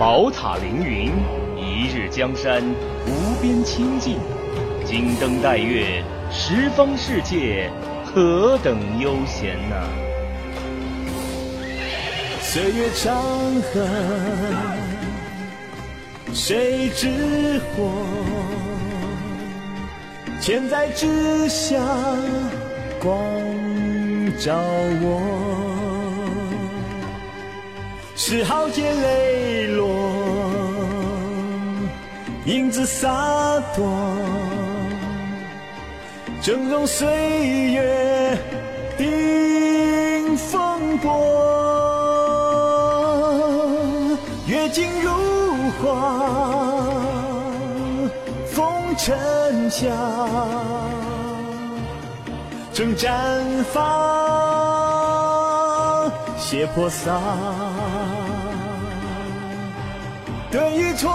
宝塔凌云，一日江山无边清净；金灯戴月，十方世界何等悠闲呐！岁月长河，谁知火？千载之下，光照我。十号劫磊落，英姿洒脱，峥嵘岁月定风波，月尽如花，风尘下，正绽放，血泼洒。对与错，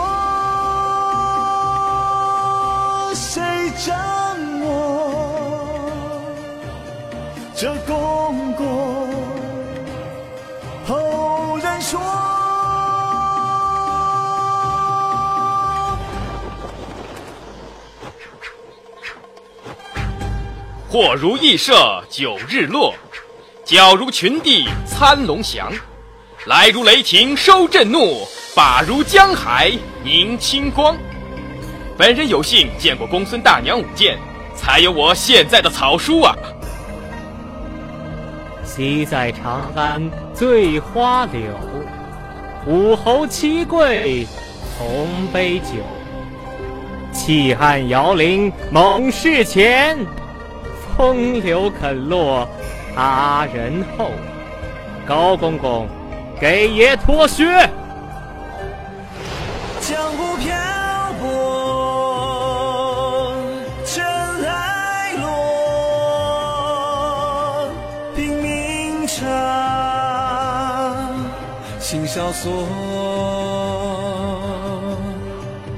谁掌握？这功过，后人说。火如羿射九日落，脚如群帝参龙翔，来如雷霆收震怒。法如江海凝清光。本人有幸见过公孙大娘舞剑，才有我现在的草书啊。昔在长安醉花柳，武侯七贵同杯酒。弃暗摇铃猛士前，风流肯落他人后。高公公，给爷脱靴。江湖漂泊，尘埃落，拼命唱，心萧索，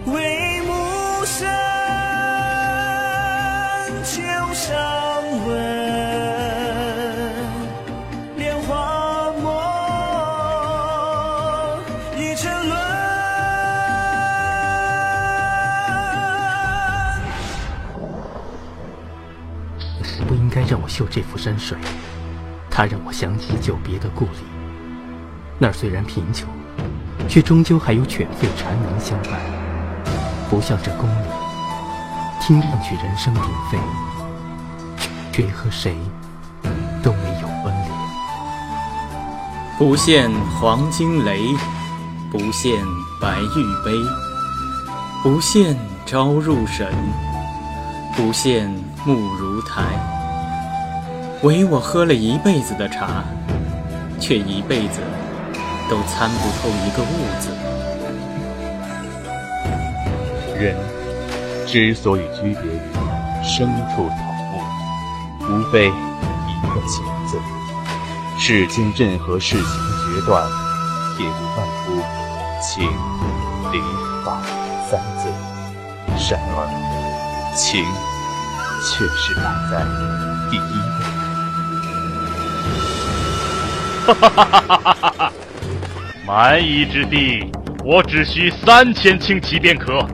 为暮生，酒上问。不应该让我嗅这幅山水，它让我想起久别的故里。那儿虽然贫穷，却终究还有犬吠蝉鸣相伴，不像这宫里，听上去人声鼎沸，却和谁都没有关联。不羡黄金雷，不羡白玉杯，不羡朝入神，不羡暮如台。唯我喝了一辈子的茶，却一辈子都参不透一个悟字。人之所以区别于牲畜草木，无非一个情字。世间任何事情决断，也不外乎情、理、法三字。然而，情却是摆在第一位。哈哈哈哈哈哈！蛮夷之地，我只需三千轻骑便可。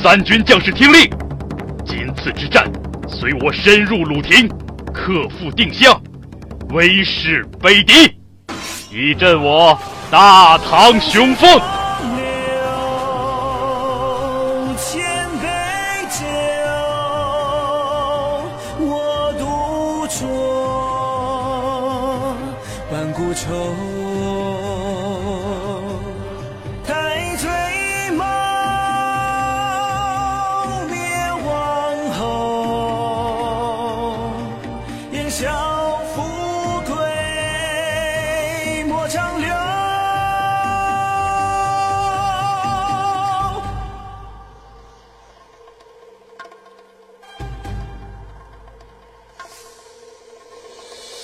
三军将士听令，今次之战，随我深入鲁庭，克复定襄，威势北敌，以振我大唐雄风。不愁。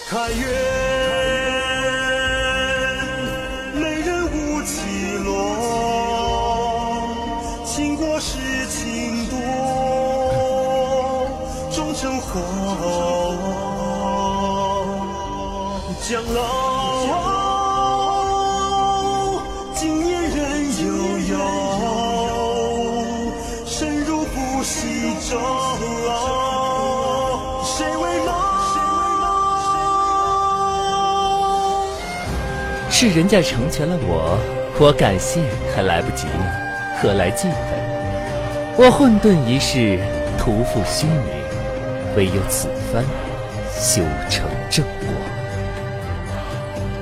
太原，美生活是人家成全了我，我感谢还来不及，何来记恨？我混沌一世，徒负虚名。唯有此番修成正果。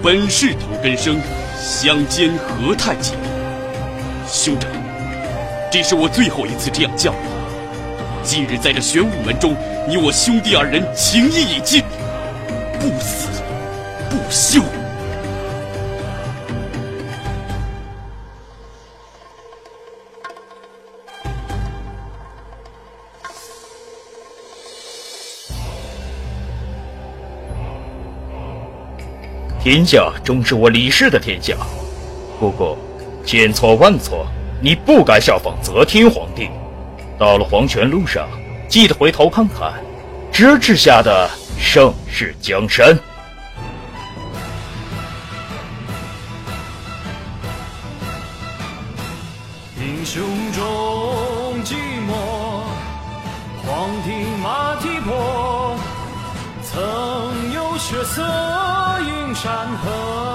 本是同根生，相煎何太急？兄长，这是我最后一次这样叫你。今日在这玄武门中，你我兄弟二人情谊已尽，不死不休。天下终是我李氏的天下，不过千错万错，你不该效仿则天皇帝。到了黄泉路上，记得回头看看，咫尺下的盛世江山。英雄中寂寞，黄庭马蹄破，曾有血色山河。